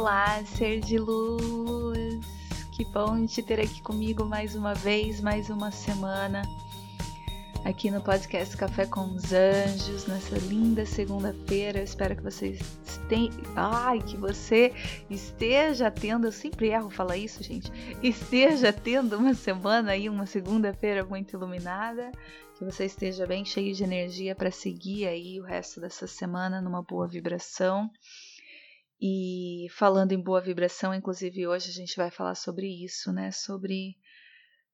Olá, ser de luz! Que bom te ter aqui comigo mais uma vez, mais uma semana, aqui no podcast Café com os Anjos, nessa linda segunda-feira. Espero que você esteja. Ai, que você esteja tendo. Eu sempre erro falar isso, gente. Esteja tendo uma semana aí, uma segunda-feira muito iluminada. Que você esteja bem cheio de energia para seguir aí o resto dessa semana numa boa vibração. E falando em boa vibração, inclusive hoje a gente vai falar sobre isso, né? Sobre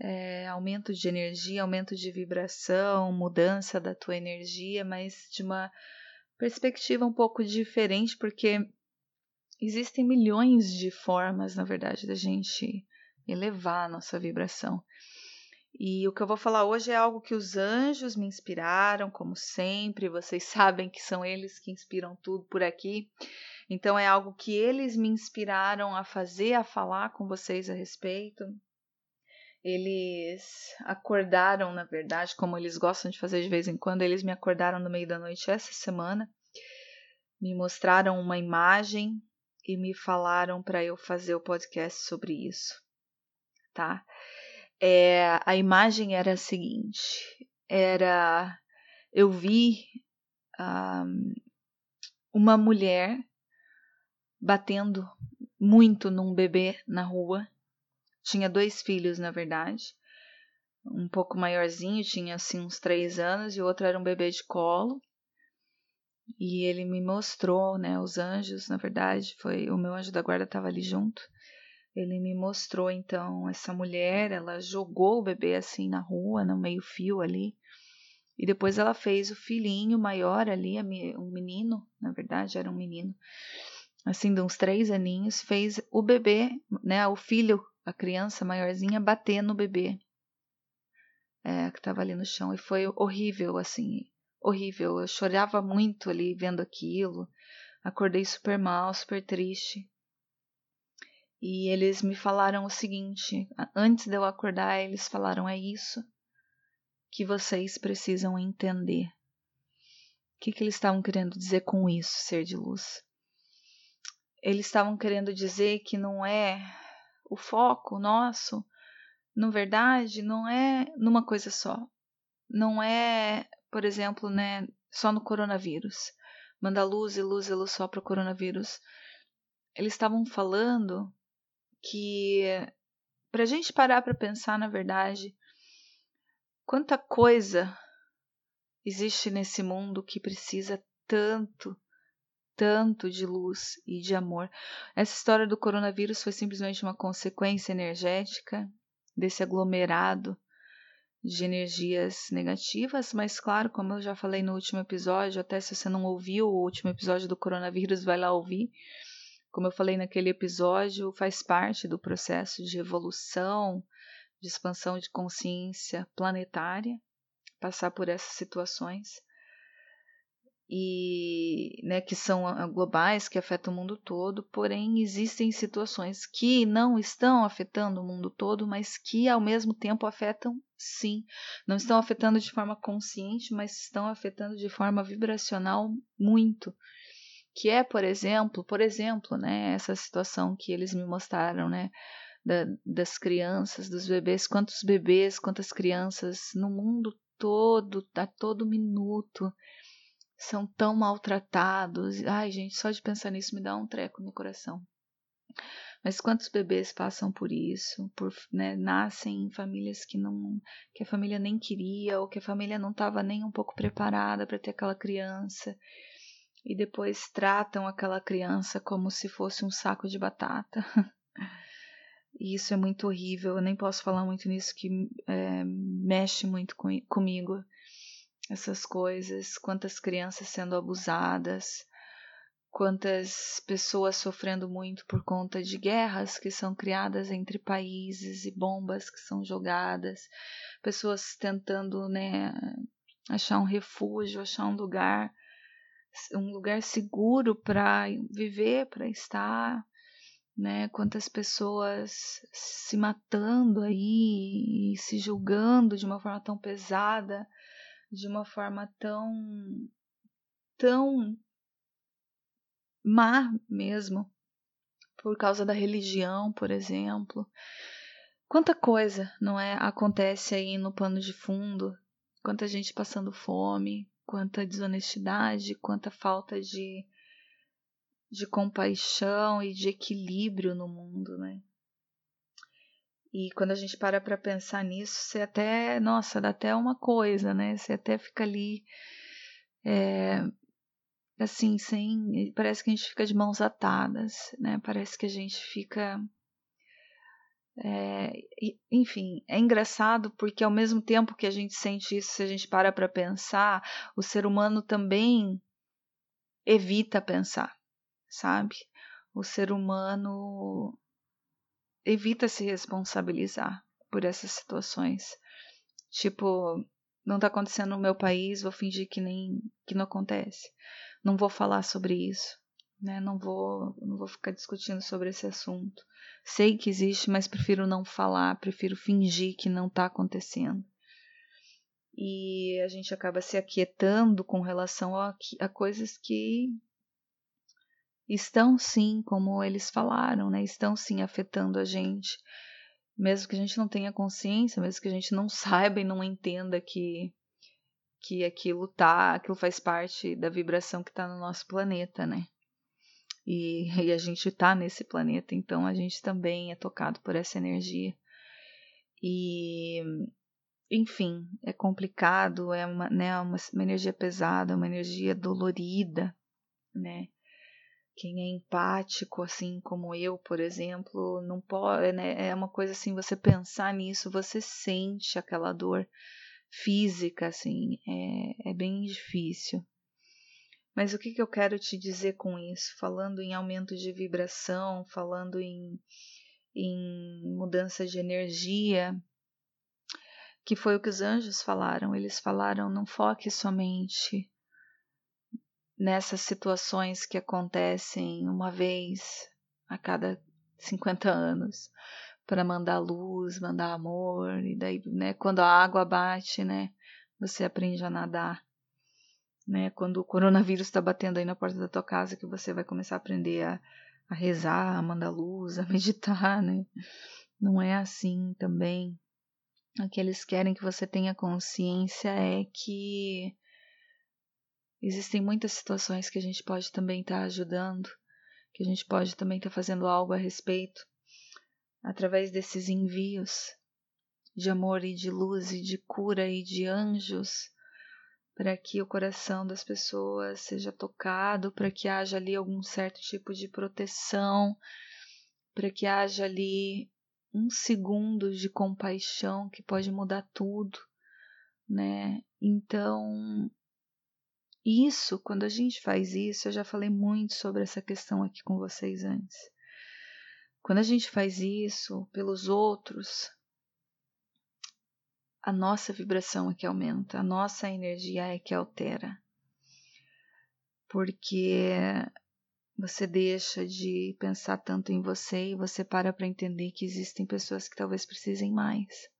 é, aumento de energia, aumento de vibração, mudança da tua energia, mas de uma perspectiva um pouco diferente, porque existem milhões de formas, na verdade, da gente elevar a nossa vibração. E o que eu vou falar hoje é algo que os anjos me inspiraram, como sempre, vocês sabem que são eles que inspiram tudo por aqui. Então é algo que eles me inspiraram a fazer, a falar com vocês a respeito. Eles acordaram, na verdade, como eles gostam de fazer de vez em quando, eles me acordaram no meio da noite essa semana, me mostraram uma imagem e me falaram para eu fazer o podcast sobre isso, tá? É, a imagem era a seguinte: era eu vi um, uma mulher batendo muito num bebê na rua. Tinha dois filhos, na verdade. Um pouco maiorzinho, tinha assim uns três anos, e o outro era um bebê de colo. E ele me mostrou, né, os anjos, na verdade, foi o meu anjo da guarda estava ali junto. Ele me mostrou então essa mulher, ela jogou o bebê assim na rua, no meio-fio ali. E depois ela fez o filhinho maior ali, um menino, na verdade era um menino, assim, de uns três aninhos, fez o bebê, né, o filho, a criança maiorzinha, bater no bebê é, que estava ali no chão. E foi horrível, assim, horrível. Eu chorava muito ali vendo aquilo. Acordei super mal, super triste. E eles me falaram o seguinte: antes de eu acordar, eles falaram: é isso que vocês precisam entender. O que, que eles estavam querendo dizer com isso, ser de luz? Eles estavam querendo dizer que não é o foco nosso, na verdade, não é numa coisa só. Não é, por exemplo, né, só no coronavírus. Manda luz e luz e luz só para o coronavírus. Eles estavam falando que para a gente parar para pensar, na verdade, quanta coisa existe nesse mundo que precisa tanto tanto de luz e de amor. Essa história do coronavírus foi simplesmente uma consequência energética desse aglomerado de energias negativas, mas claro, como eu já falei no último episódio, até se você não ouviu o último episódio do coronavírus, vai lá ouvir. Como eu falei naquele episódio, faz parte do processo de evolução, de expansão de consciência planetária, passar por essas situações e né, que são ah, globais, que afetam o mundo todo, porém existem situações que não estão afetando o mundo todo, mas que ao mesmo tempo afetam sim. Não estão afetando de forma consciente, mas estão afetando de forma vibracional muito. Que é, por exemplo, por exemplo, né, essa situação que eles me mostraram, né, da, das crianças, dos bebês, quantos bebês, quantas crianças no mundo todo, a todo minuto são tão maltratados. Ai, gente, só de pensar nisso me dá um treco no coração. Mas quantos bebês passam por isso, por né, nascem em famílias que não, que a família nem queria ou que a família não estava nem um pouco preparada para ter aquela criança e depois tratam aquela criança como se fosse um saco de batata. E isso é muito horrível. Eu nem posso falar muito nisso que é, mexe muito com, comigo. Essas coisas, quantas crianças sendo abusadas, quantas pessoas sofrendo muito por conta de guerras que são criadas entre países e bombas que são jogadas, pessoas tentando né, achar um refúgio, achar um lugar, um lugar seguro para viver, para estar, né? Quantas pessoas se matando aí e se julgando de uma forma tão pesada, de uma forma tão tão má mesmo, por causa da religião, por exemplo. Quanta coisa, não é, acontece aí no plano de fundo, quanta gente passando fome, quanta desonestidade, quanta falta de de compaixão e de equilíbrio no mundo, né? E quando a gente para para pensar nisso, você até, nossa, dá até uma coisa, né? Você até fica ali, é, assim, sem. Parece que a gente fica de mãos atadas, né? Parece que a gente fica. É, enfim, é engraçado porque ao mesmo tempo que a gente sente isso, se a gente para para pensar, o ser humano também evita pensar sabe? O ser humano evita se responsabilizar por essas situações. Tipo, não tá acontecendo no meu país, vou fingir que nem que não acontece. Não vou falar sobre isso, né? Não vou, não vou ficar discutindo sobre esse assunto. Sei que existe, mas prefiro não falar, prefiro fingir que não tá acontecendo. E a gente acaba se aquietando com relação a, a coisas que estão sim, como eles falaram, né? Estão sim afetando a gente. Mesmo que a gente não tenha consciência, mesmo que a gente não saiba e não entenda que que aquilo tá, aquilo faz parte da vibração que está no nosso planeta, né? E, e a gente está nesse planeta, então a gente também é tocado por essa energia. E enfim, é complicado, é uma, né, uma, uma energia pesada, uma energia dolorida, né? Quem é empático, assim como eu, por exemplo, não pode, né, é uma coisa assim, você pensar nisso, você sente aquela dor física, assim, é, é bem difícil. Mas o que, que eu quero te dizer com isso? Falando em aumento de vibração, falando em, em mudança de energia, que foi o que os anjos falaram. Eles falaram: não foque somente nessas situações que acontecem uma vez a cada 50 anos para mandar luz, mandar amor e daí, né, quando a água bate, né, você aprende a nadar. Né, quando o coronavírus está batendo aí na porta da tua casa que você vai começar a aprender a, a rezar, a mandar luz, a meditar, né? Não é assim também. O que eles querem que você tenha consciência é que existem muitas situações que a gente pode também estar tá ajudando, que a gente pode também estar tá fazendo algo a respeito, através desses envios de amor e de luz e de cura e de anjos, para que o coração das pessoas seja tocado, para que haja ali algum certo tipo de proteção, para que haja ali um segundo de compaixão que pode mudar tudo, né? Então, isso, quando a gente faz isso, eu já falei muito sobre essa questão aqui com vocês antes. Quando a gente faz isso pelos outros, a nossa vibração é que aumenta, a nossa energia é que altera. Porque você deixa de pensar tanto em você e você para para entender que existem pessoas que talvez precisem mais.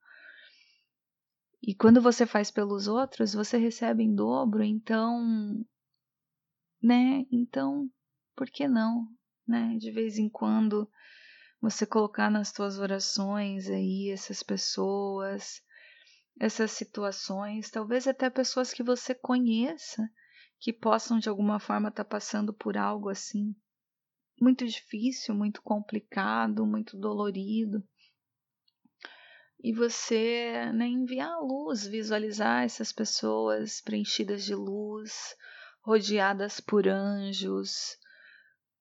E quando você faz pelos outros, você recebe em dobro, então, né? Então, por que não, né? De vez em quando você colocar nas suas orações aí essas pessoas, essas situações, talvez até pessoas que você conheça, que possam de alguma forma estar tá passando por algo assim. muito difícil, muito complicado, muito dolorido. E você né, enviar a luz, visualizar essas pessoas preenchidas de luz, rodeadas por anjos,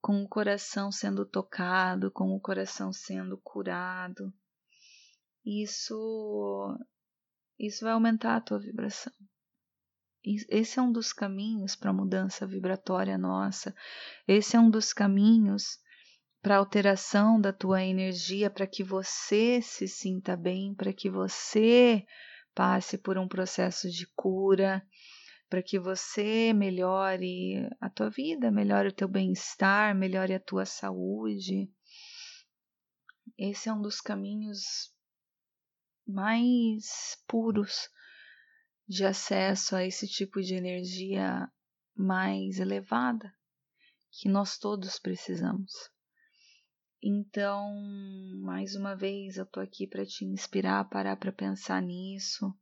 com o coração sendo tocado, com o coração sendo curado. Isso isso vai aumentar a tua vibração. Esse é um dos caminhos para a mudança vibratória nossa. Esse é um dos caminhos para alteração da tua energia, para que você se sinta bem, para que você passe por um processo de cura, para que você melhore a tua vida, melhore o teu bem-estar, melhore a tua saúde. Esse é um dos caminhos mais puros de acesso a esse tipo de energia mais elevada que nós todos precisamos. Então, mais uma vez, eu tô aqui para te inspirar, parar para pensar nisso.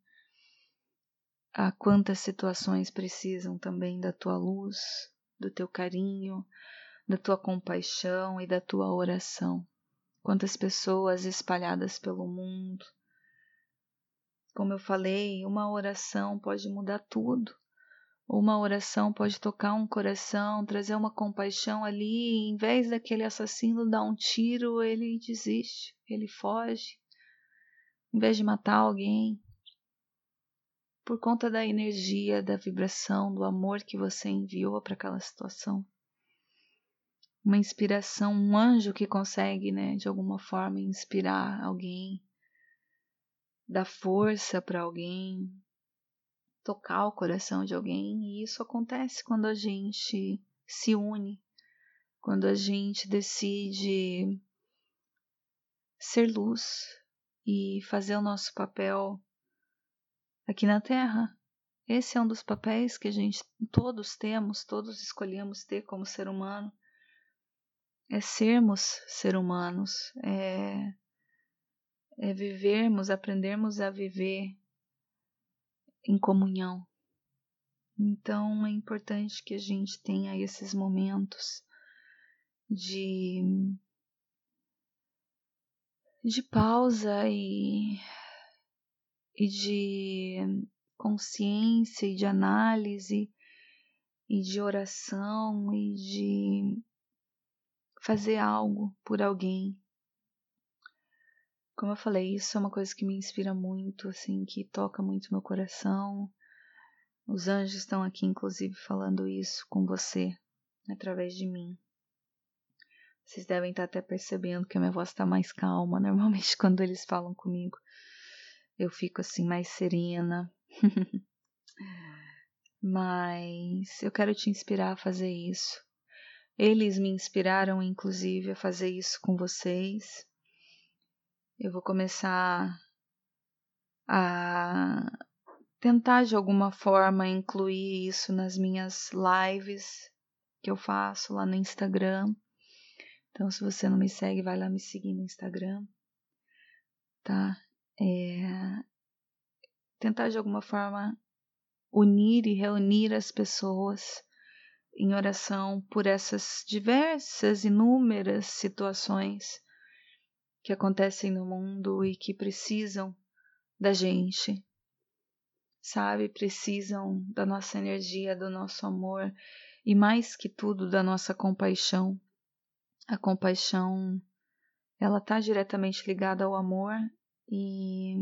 A quantas situações precisam também da tua luz, do teu carinho, da tua compaixão e da tua oração. Quantas pessoas espalhadas pelo mundo como eu falei, uma oração pode mudar tudo. Uma oração pode tocar um coração, trazer uma compaixão ali, em vez daquele assassino dar um tiro, ele desiste, ele foge. Em vez de matar alguém, por conta da energia, da vibração, do amor que você enviou para aquela situação. Uma inspiração, um anjo que consegue, né, de alguma forma inspirar alguém dar força para alguém, tocar o coração de alguém, e isso acontece quando a gente se une, quando a gente decide ser luz e fazer o nosso papel aqui na Terra. Esse é um dos papéis que a gente todos temos, todos escolhemos ter como ser humano. É sermos ser humanos, é é vivermos, aprendermos a viver em comunhão. Então é importante que a gente tenha esses momentos de de pausa e, e de consciência e de análise e de oração e de fazer algo por alguém como eu falei, isso é uma coisa que me inspira muito, assim, que toca muito meu coração. Os anjos estão aqui, inclusive, falando isso com você, através de mim. Vocês devem estar até percebendo que a minha voz está mais calma. Normalmente, quando eles falam comigo, eu fico assim mais serena. Mas eu quero te inspirar a fazer isso. Eles me inspiraram, inclusive, a fazer isso com vocês. Eu vou começar a tentar de alguma forma incluir isso nas minhas lives que eu faço lá no Instagram. Então, se você não me segue, vai lá me seguir no Instagram, tá? É... Tentar de alguma forma unir e reunir as pessoas em oração por essas diversas, inúmeras situações que acontecem no mundo e que precisam da gente, sabe? Precisam da nossa energia, do nosso amor e mais que tudo da nossa compaixão. A compaixão, ela está diretamente ligada ao amor e,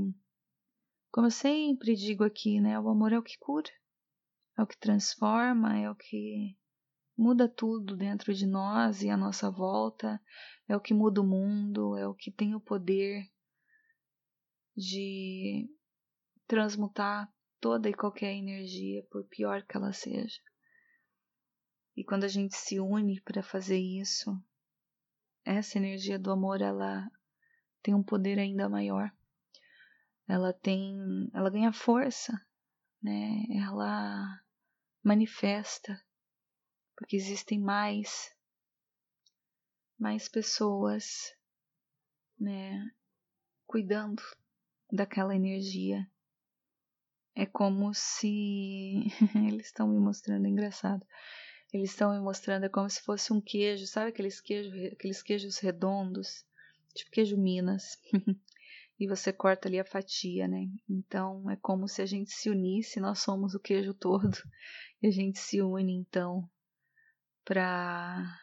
como eu sempre digo aqui, né? O amor é o que cura, é o que transforma, é o que muda tudo dentro de nós e à nossa volta, é o que muda o mundo, é o que tem o poder de transmutar toda e qualquer energia, por pior que ela seja. E quando a gente se une para fazer isso, essa energia do amor ela tem um poder ainda maior. Ela tem, ela ganha força, né? Ela manifesta porque existem mais mais pessoas, né, cuidando daquela energia. É como se eles estão me mostrando engraçado. Eles estão me mostrando, é como se fosse um queijo, sabe aqueles queijos, aqueles queijos redondos, tipo queijo Minas. e você corta ali a fatia, né? Então é como se a gente se unisse, nós somos o queijo todo, e a gente se une então para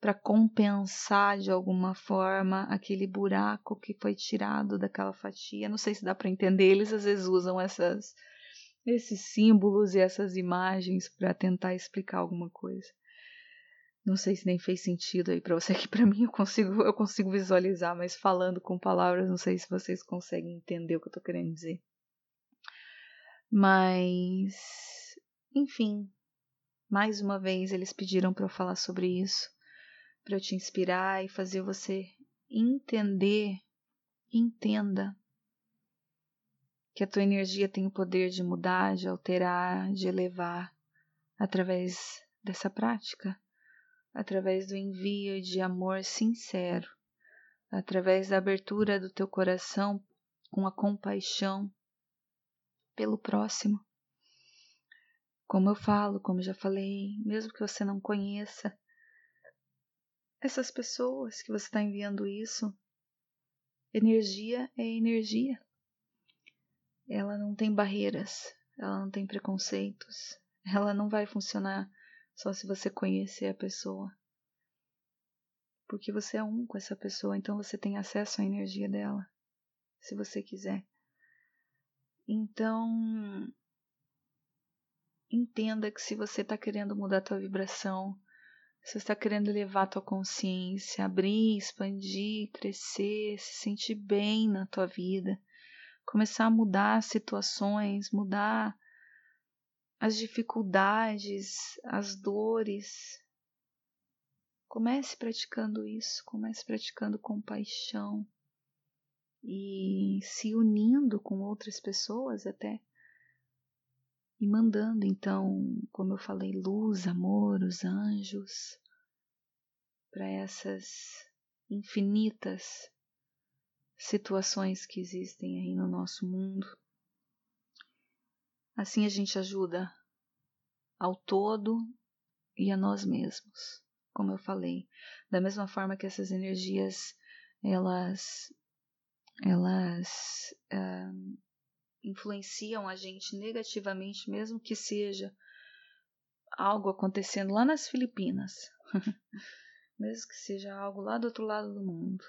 para compensar de alguma forma aquele buraco que foi tirado daquela fatia. Não sei se dá para entender, eles às vezes usam essas esses símbolos e essas imagens para tentar explicar alguma coisa. Não sei se nem fez sentido aí para você que para mim eu consigo eu consigo visualizar, mas falando com palavras, não sei se vocês conseguem entender o que eu tô querendo dizer. Mas enfim, mais uma vez eles pediram para eu falar sobre isso, para eu te inspirar e fazer você entender, entenda que a tua energia tem o poder de mudar, de alterar, de elevar através dessa prática, através do envio de amor sincero, através da abertura do teu coração com a compaixão pelo próximo. Como eu falo, como já falei, mesmo que você não conheça essas pessoas que você está enviando isso, energia é energia ela não tem barreiras, ela não tem preconceitos, ela não vai funcionar só se você conhecer a pessoa. Porque você é um com essa pessoa, então você tem acesso à energia dela, se você quiser. Então, entenda que se você está querendo mudar a tua vibração, se você está querendo elevar a tua consciência, abrir, expandir, crescer, se sentir bem na tua vida, começar a mudar situações, mudar as dificuldades, as dores. Comece praticando isso, comece praticando compaixão e se unindo com outras pessoas até e mandando então, como eu falei, luz, amor, os anjos para essas infinitas situações que existem aí no nosso mundo. Assim a gente ajuda ao todo e a nós mesmos, como eu falei. Da mesma forma que essas energias elas elas uh, influenciam a gente negativamente, mesmo que seja algo acontecendo lá nas Filipinas, mesmo que seja algo lá do outro lado do mundo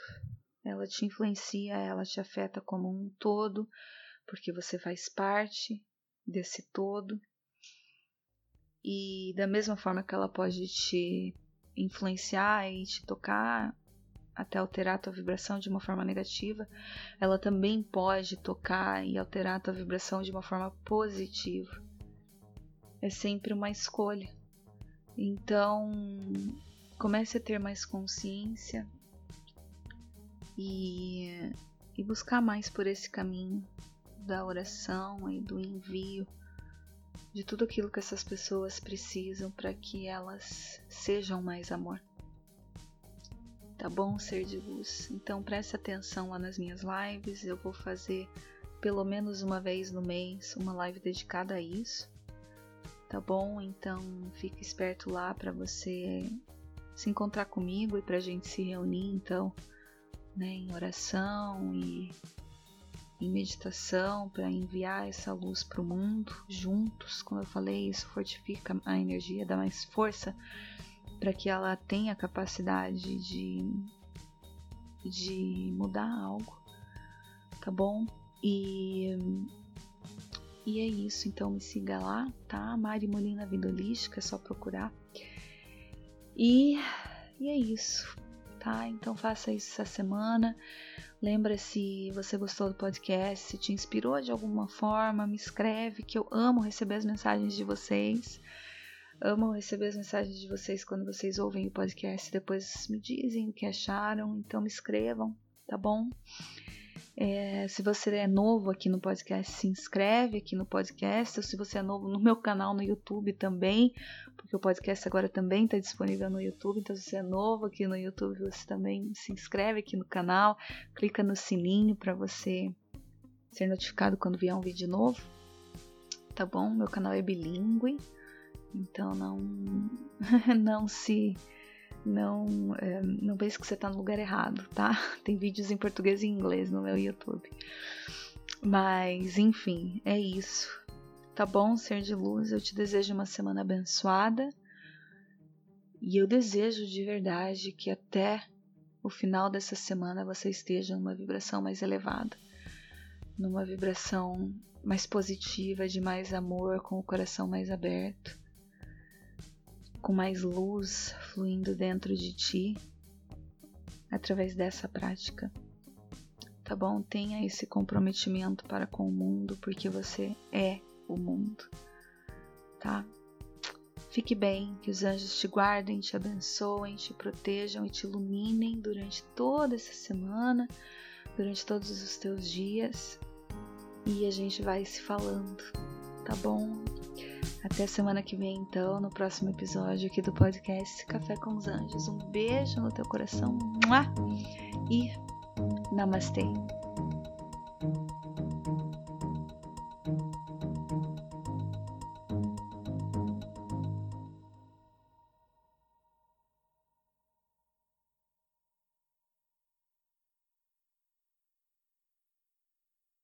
ela te influencia, ela te afeta como um todo, porque você faz parte desse todo. E da mesma forma que ela pode te influenciar e te tocar até alterar a tua vibração de uma forma negativa, ela também pode tocar e alterar a tua vibração de uma forma positiva. É sempre uma escolha. Então, comece a ter mais consciência e, e buscar mais por esse caminho da oração e do envio de tudo aquilo que essas pessoas precisam para que elas sejam mais amor. Tá bom, ser de luz? Então preste atenção lá nas minhas lives. Eu vou fazer pelo menos uma vez no mês uma live dedicada a isso. Tá bom? Então fique esperto lá para você se encontrar comigo e para a gente se reunir. Então né, em oração e em meditação para enviar essa luz para o mundo juntos. Como eu falei, isso fortifica a energia, dá mais força para que ela tenha capacidade de, de mudar algo, tá bom? E, e é isso, então me siga lá, tá? Mari Molina Vida Holística, é só procurar. E, e é isso tá? Então faça isso essa semana. Lembra se você gostou do podcast, se te inspirou de alguma forma, me escreve que eu amo receber as mensagens de vocês. Amo receber as mensagens de vocês quando vocês ouvem o podcast, depois me dizem o que acharam, então me escrevam, tá bom? É, se você é novo aqui no podcast, se inscreve aqui no podcast. Ou se você é novo no meu canal no YouTube também, porque o podcast agora também está disponível no YouTube. Então, se você é novo aqui no YouTube, você também se inscreve aqui no canal, clica no sininho para você ser notificado quando vier um vídeo novo. Tá bom? Meu canal é bilíngue. Então não não se não é, não pense que você está no lugar errado, tá? Tem vídeos em português e inglês no meu YouTube. Mas enfim, é isso. Tá bom, ser de luz? Eu te desejo uma semana abençoada. E eu desejo de verdade que até o final dessa semana você esteja numa vibração mais elevada, numa vibração mais positiva, de mais amor, com o coração mais aberto, com mais luz fluindo dentro de ti através dessa prática. Tá bom? Tenha esse comprometimento para com o mundo, porque você é o mundo. Tá? Fique bem, que os anjos te guardem, te abençoem, te protejam e te iluminem durante toda essa semana, durante todos os teus dias. E a gente vai se falando, tá bom? Até semana que vem, então, no próximo episódio aqui do podcast Café com os Anjos. Um beijo no teu coração e namastê!